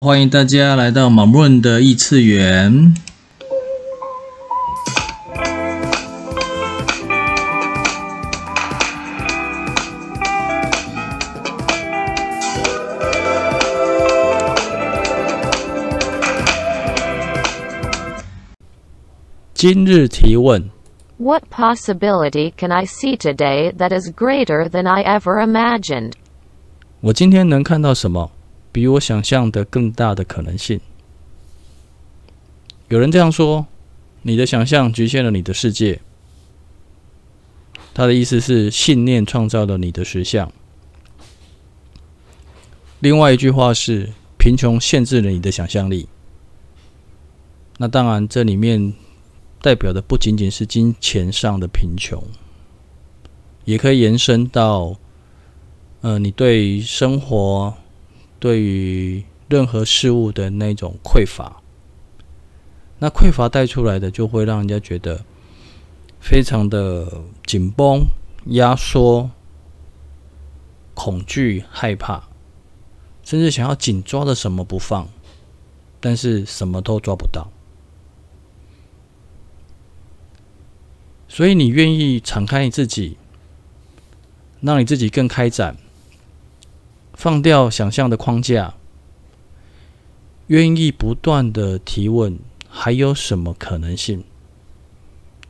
欢迎大家来到马润的异次元。今日提问：What possibility can I see today that is greater than I ever imagined？我今天能看到什么？比我想象的更大的可能性。有人这样说：“你的想象局限了你的世界。”他的意思是，信念创造了你的实相。另外一句话是：“贫穷限制了你的想象力。”那当然，这里面代表的不仅仅是金钱上的贫穷，也可以延伸到，呃，你对生活。对于任何事物的那种匮乏，那匮乏带出来的就会让人家觉得非常的紧绷、压缩、恐惧、害怕，甚至想要紧抓着什么不放，但是什么都抓不到。所以你愿意敞开你自己，让你自己更开展。放掉想象的框架，愿意不断的提问，还有什么可能性？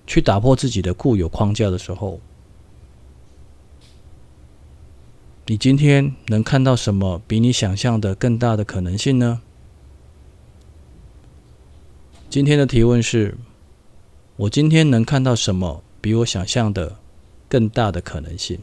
去打破自己的固有框架的时候，你今天能看到什么比你想象的更大的可能性呢？今天的提问是：我今天能看到什么比我想象的更大的可能性？